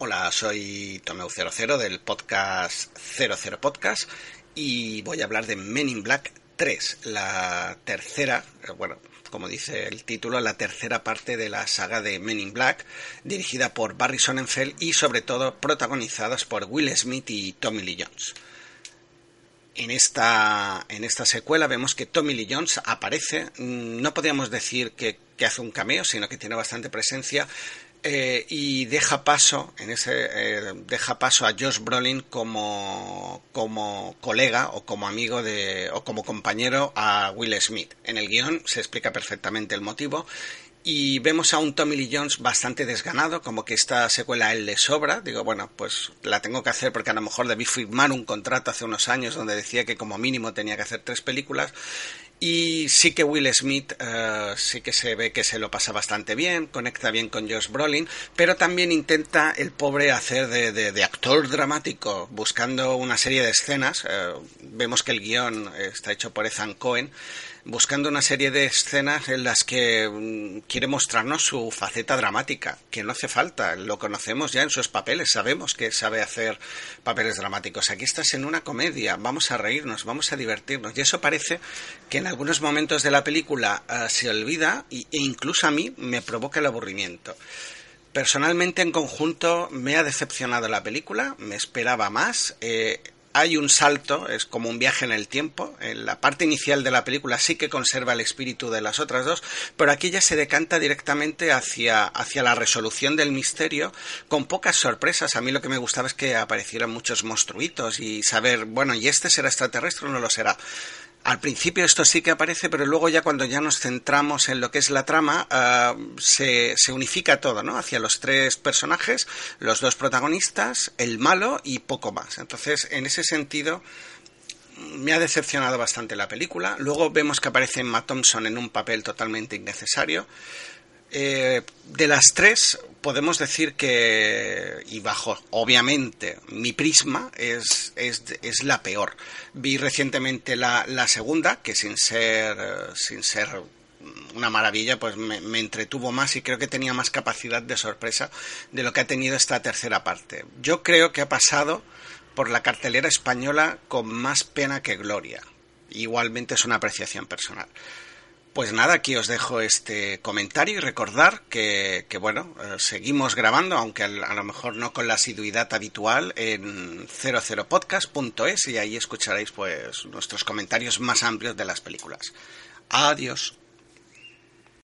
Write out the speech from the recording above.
Hola, soy Tomeu00 del podcast 00 Podcast y voy a hablar de Men in Black 3, la tercera, eh, bueno, como dice el título, la tercera parte de la saga de Men in Black, dirigida por Barry Sonnenfeld y sobre todo protagonizadas por Will Smith y Tommy Lee Jones. En esta, en esta secuela vemos que Tommy Lee Jones aparece, mm, no podríamos decir que, que hace un cameo, sino que tiene bastante presencia, eh, y deja paso en ese eh, deja paso a Josh Brolin como como colega o como amigo de o como compañero a Will Smith en el guion se explica perfectamente el motivo y vemos a un Tommy Lee Jones bastante desganado, como que esta secuela a él le sobra. Digo, bueno, pues la tengo que hacer porque a lo mejor debí firmar un contrato hace unos años donde decía que como mínimo tenía que hacer tres películas y sí que Will Smith eh, sí que se ve que se lo pasa bastante bien, conecta bien con Josh Brolin, pero también intenta el pobre hacer de, de, actor dramático, buscando una serie de escenas. Eh, vemos que el guion está hecho por Ethan Cohen buscando una serie de escenas en las que mm, quiere mostrarnos su faceta dramática, que no hace falta, lo conocemos ya en sus papeles, sabemos que sabe hacer papeles dramáticos. Aquí estás en una comedia, vamos a reírnos, vamos a divertirnos, y eso parece que en algunos momentos de la película eh, se olvida e incluso a mí me provoca el aburrimiento. Personalmente, en conjunto, me ha decepcionado la película, me esperaba más. Eh, hay un salto, es como un viaje en el tiempo. En la parte inicial de la película sí que conserva el espíritu de las otras dos, pero aquí ya se decanta directamente hacia, hacia la resolución del misterio, con pocas sorpresas. A mí lo que me gustaba es que aparecieran muchos monstruitos y saber, bueno, ¿y este será extraterrestre o no lo será? Al principio esto sí que aparece, pero luego ya cuando ya nos centramos en lo que es la trama, uh, se, se, unifica todo, ¿no? Hacia los tres personajes, los dos protagonistas, el malo y poco más. Entonces, en ese sentido, me ha decepcionado bastante la película. Luego vemos que aparece Emma Thompson en un papel totalmente innecesario. Eh, de las tres, podemos decir que, y bajo obviamente mi prisma, es, es, es la peor. Vi recientemente la, la, segunda, que sin ser, sin ser una maravilla, pues me, me, entretuvo más y creo que tenía más capacidad de sorpresa de lo que ha tenido esta tercera parte. Yo creo que ha pasado por la cartelera española con más pena que gloria. Igualmente es una apreciación personal. Pues nada, aquí os dejo este comentario y recordar que, que bueno, eh, seguimos grabando, aunque a, a, lo mejor no con la asiduidad habitual, en 00podcast.es y ahí escucharéis pues nuestros comentarios más amplios de las películas. Adiós.